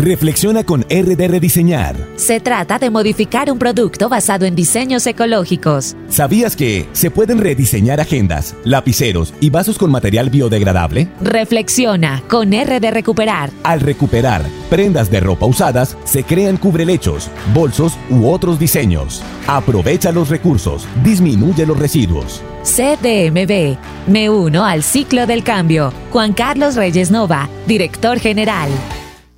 Reflexiona con RD Rediseñar. Se trata de modificar un producto basado en diseños ecológicos. ¿Sabías que se pueden rediseñar agendas, lapiceros y vasos con material biodegradable? Reflexiona con RD Recuperar. Al recuperar prendas de ropa usadas, se crean cubrelechos, bolsos u otros diseños. Aprovecha los recursos, disminuye los residuos. CDMB. Me uno al ciclo del cambio. Juan Carlos Reyes Nova, director general.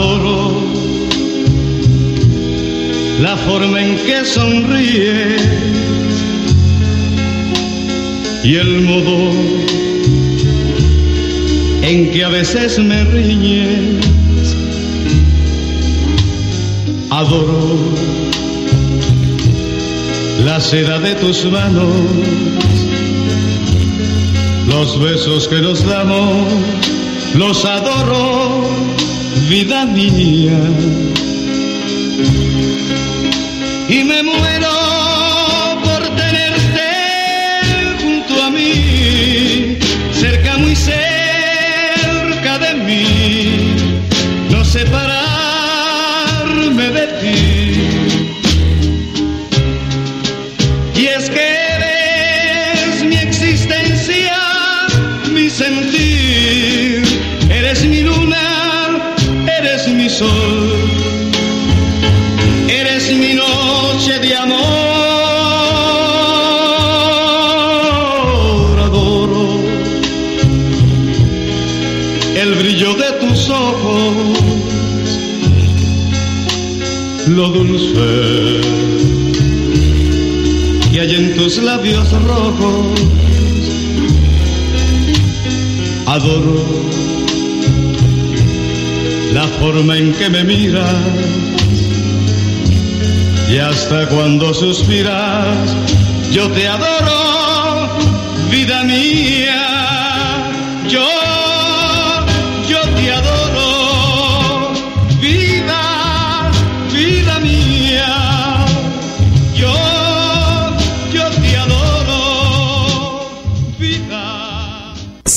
Adoro la forma en que sonríes y el modo en que a veces me riñes. Adoro la seda de tus manos, los besos que nos damos, los adoro vida mía. Y me muero por tenerte junto a mí, cerca, muy cerca de mí, no separarme de ti. Sol, eres mi noche de amor, adoro el brillo de tus ojos, lo dulce que hay en tus labios rojos. Adoro la forma en que me miras y hasta cuando suspiras, yo te adoro, vida mía,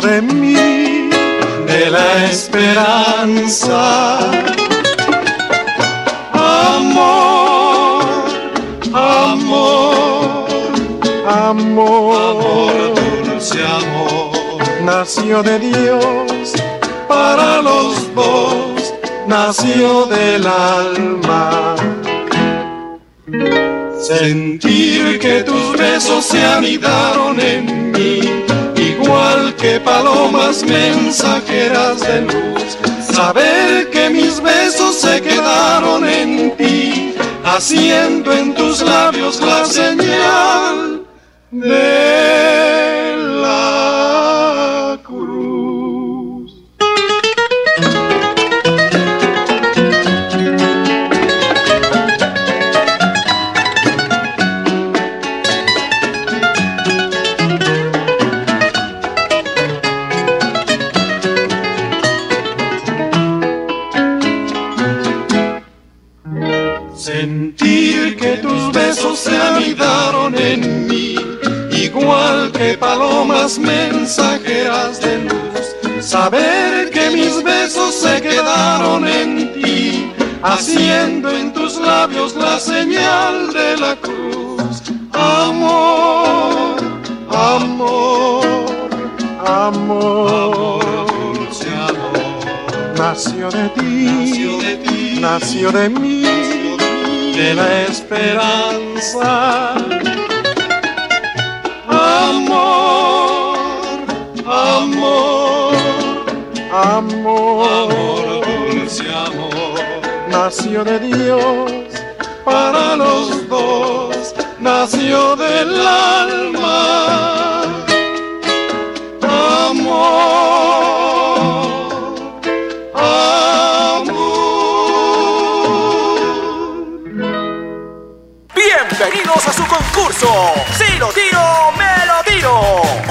De mí, de la esperanza. Amor, amor, amor, dulce amor, nació de Dios para los dos, nació del alma. Sentir que tus besos se anidaron en mí igual que palomas mensajeras de luz. Saber que mis besos se quedaron en ti, haciendo en tus labios la señal de haciendo en tus labios la señal de la cruz. Amor, amor, amor, dulce amor. Nació de ti, nació de, ti, nació de mí, de la esperanza amor, amor, amor, nació de Dios para los dos, nació del alma, amor. Bienvenidos a su concurso. Si lo tiro, me lo tiro.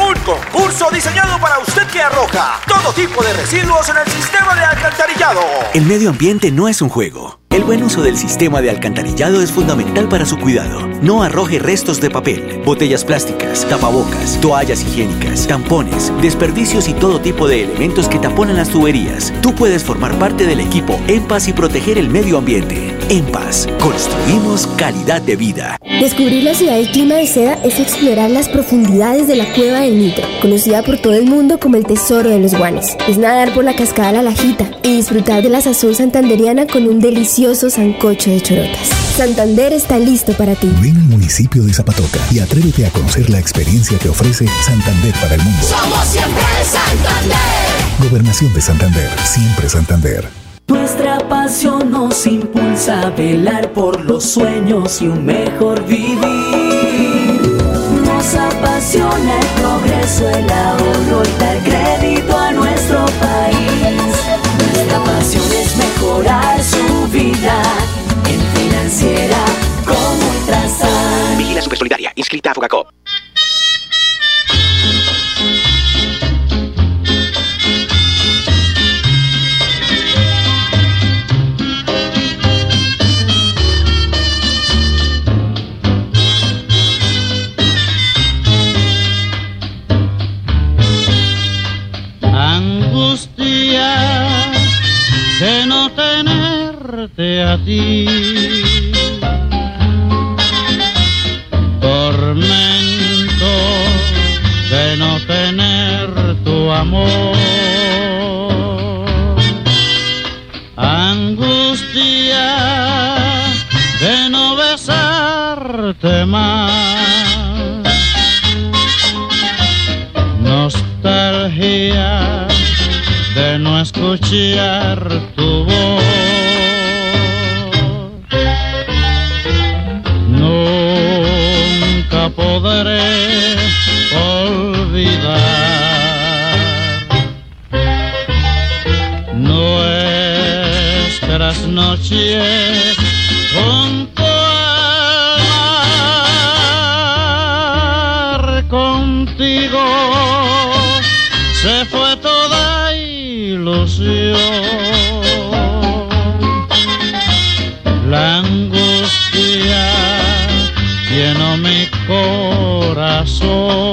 Diseñado para usted que arroja todo tipo de residuos en el sistema de alcantarillado. El medio ambiente no es un juego el buen uso del sistema de alcantarillado es fundamental para su cuidado. No arroje restos de papel, botellas plásticas, tapabocas, toallas higiénicas, tampones, desperdicios y todo tipo de elementos que taponan las tuberías. Tú puedes formar parte del equipo En Paz y proteger el medio ambiente. En Paz, construimos calidad de vida. Descubrir la ciudad del clima de seda es explorar las profundidades de la cueva del Nitro, conocida por todo el mundo como el tesoro de los guanes. Es nadar por la cascada La Lajita y disfrutar de la sazón santanderiana con un delicioso sancocho de chorotas. Santander está listo para ti. Ven al municipio de Zapatoca y atrévete a conocer la experiencia que ofrece Santander para el mundo. Somos siempre Santander. Gobernación de Santander, siempre Santander. Nuestra pasión nos impulsa a velar por los sueños y un mejor vivir. Nos apasiona el progreso, el ahorro y dar Inscrita Fugacop. de no tenerte a ti. Tener tu amor. Angustia de no besarte más. Nostalgia de no escuchar tu voz. Noches junto al mar contigo se fue toda la angustia llenó mi corazón.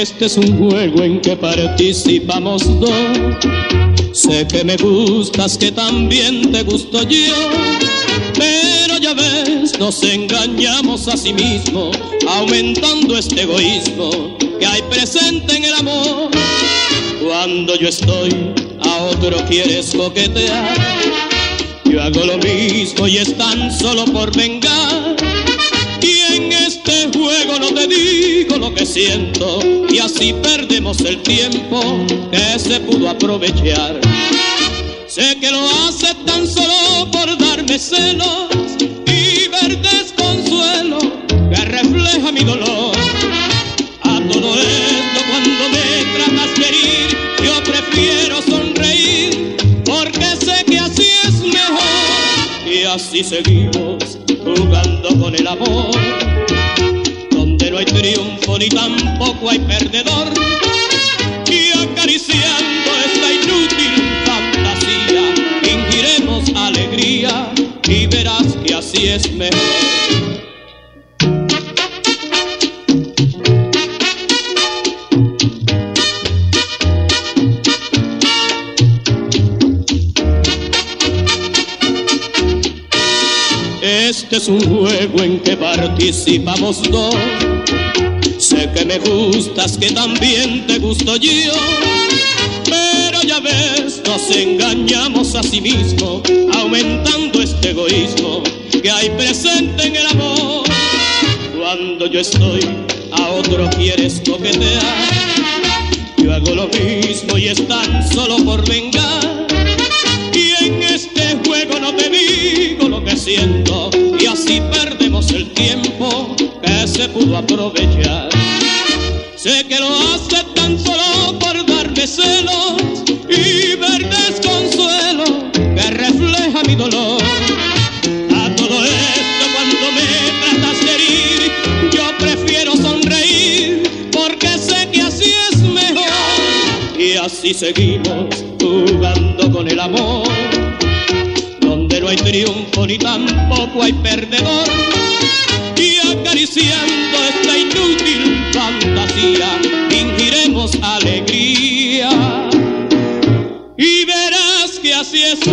Este es un juego en que participamos dos. Sé que me gustas, que también te gusto yo. Pero ya ves, nos engañamos a sí mismos, aumentando este egoísmo que hay presente en el amor. Cuando yo estoy, a otro quieres coquetear. Yo hago lo mismo y es tan solo por vengar que siento y así perdemos el tiempo que se pudo aprovechar. Sé que lo hace tan solo por darme celos y ver desconsuelo que refleja mi dolor. A todo esto cuando me tratas de herir, yo prefiero sonreír porque sé que así es mejor y así seguimos jugando con el amor ni tampoco hay perdedor. Y acariciando esta inútil fantasía, fingiremos alegría y verás que así es mejor. Este es un juego en que participamos dos Que me gustas, que también te gusto yo. Pero ya ves, nos engañamos a sí mismo, aumentando este egoísmo que hay presente en el amor. Cuando yo estoy, a otro quieres coquetear. Yo hago lo mismo y es tan solo por vengar. Y en este juego no te digo lo que siento, y así perdemos el tiempo que se pudo aprovechar. Sé que lo hace tan solo por darme celos y ver desconsuelo que refleja mi dolor. A todo esto cuando me tratas de herir, yo prefiero sonreír porque sé que así es mejor. Y así seguimos jugando con el amor, donde no hay triunfo ni tampoco hay perdedor. Y acariciando esta inútil fantasía, fingiremos alegría. Y verás que así es Yo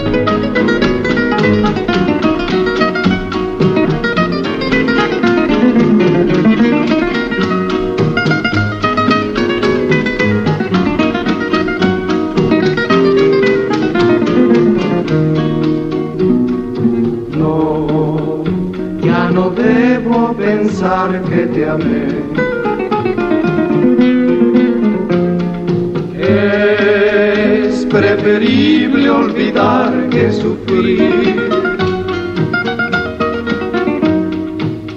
Pensar que te amé. Es preferible olvidar que sufrir.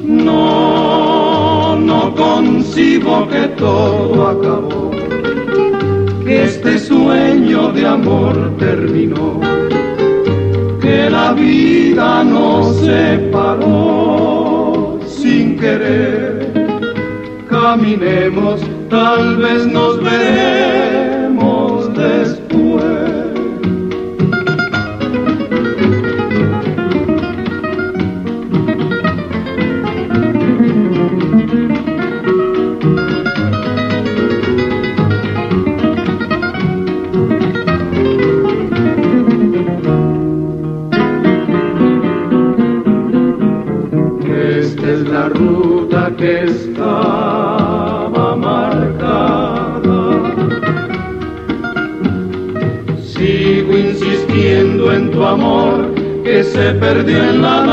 No, no concibo que todo acabó, que este sueño de amor terminó que la vida nos separó sin querer. Caminemos, tal vez nos veremos perdió en la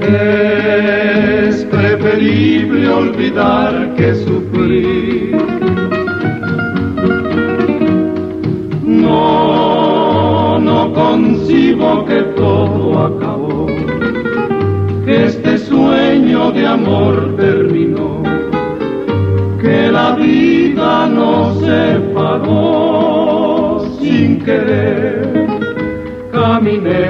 Es preferible olvidar que sufrir.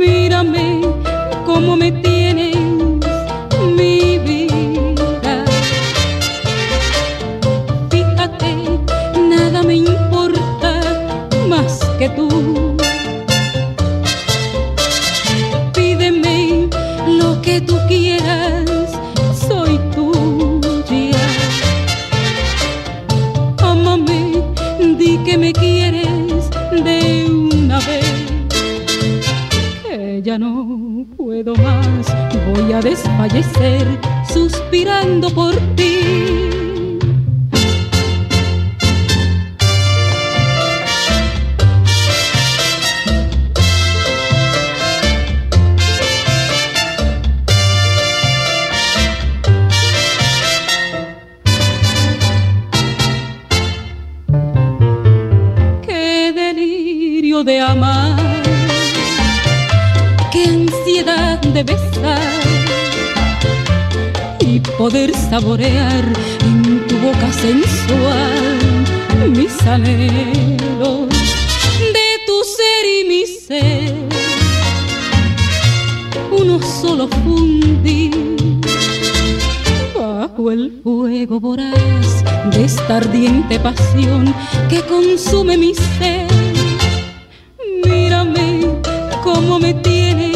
Mírame cómo me tienes, a desfallecer suspirando por ti. Qué delirio de amar, qué ansiedad de besar poder saborear en tu boca sensual mis anhelos de tu ser y mi ser. Uno solo fundir bajo el fuego voraz de esta ardiente pasión que consume mi ser. Mírame cómo me tienes,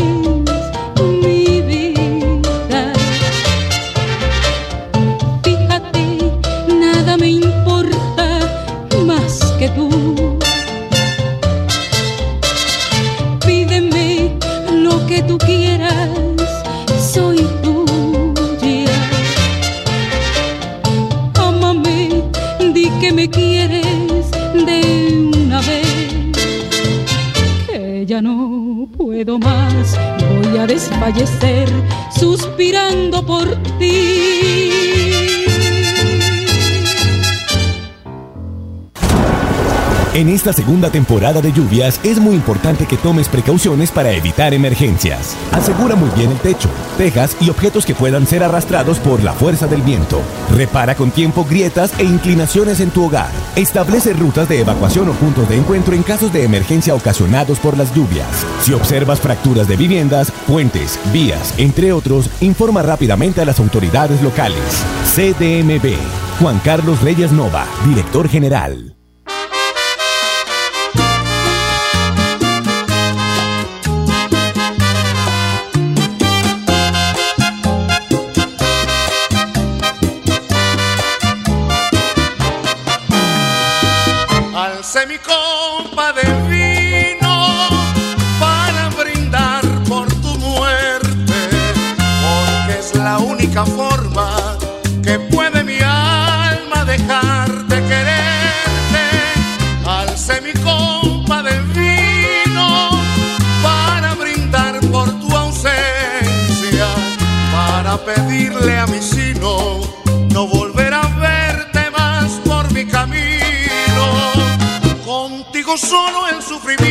esta segunda temporada de lluvias es muy importante que tomes precauciones para evitar emergencias. Asegura muy bien el techo, tejas y objetos que puedan ser arrastrados por la fuerza del viento. Repara con tiempo grietas e inclinaciones en tu hogar. Establece rutas de evacuación o puntos de encuentro en casos de emergencia ocasionados por las lluvias. Si observas fracturas de viviendas, puentes, vías, entre otros, informa rápidamente a las autoridades locales. CDMB. Juan Carlos Reyes Nova, director general. Mi copa de vino para brindar por tu ausencia, para pedirle a mi sino no volver a verte más por mi camino. Contigo solo el sufrimiento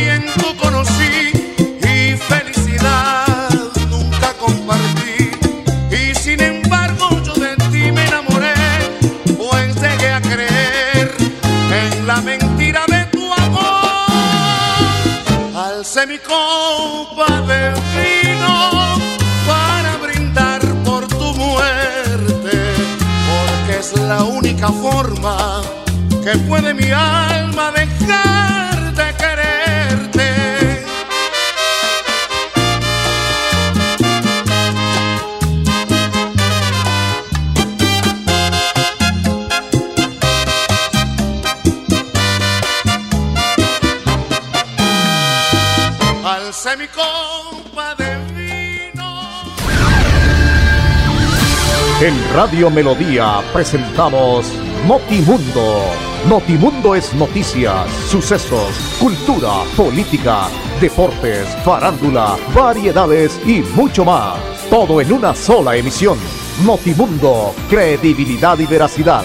Alcé mi copa de vino para brindar por tu muerte, porque es la única forma que puede mi alma Mi de En Radio Melodía presentamos Notimundo. Notimundo es noticias, sucesos, cultura, política, deportes, farándula, variedades y mucho más. Todo en una sola emisión. Notimundo, credibilidad y veracidad.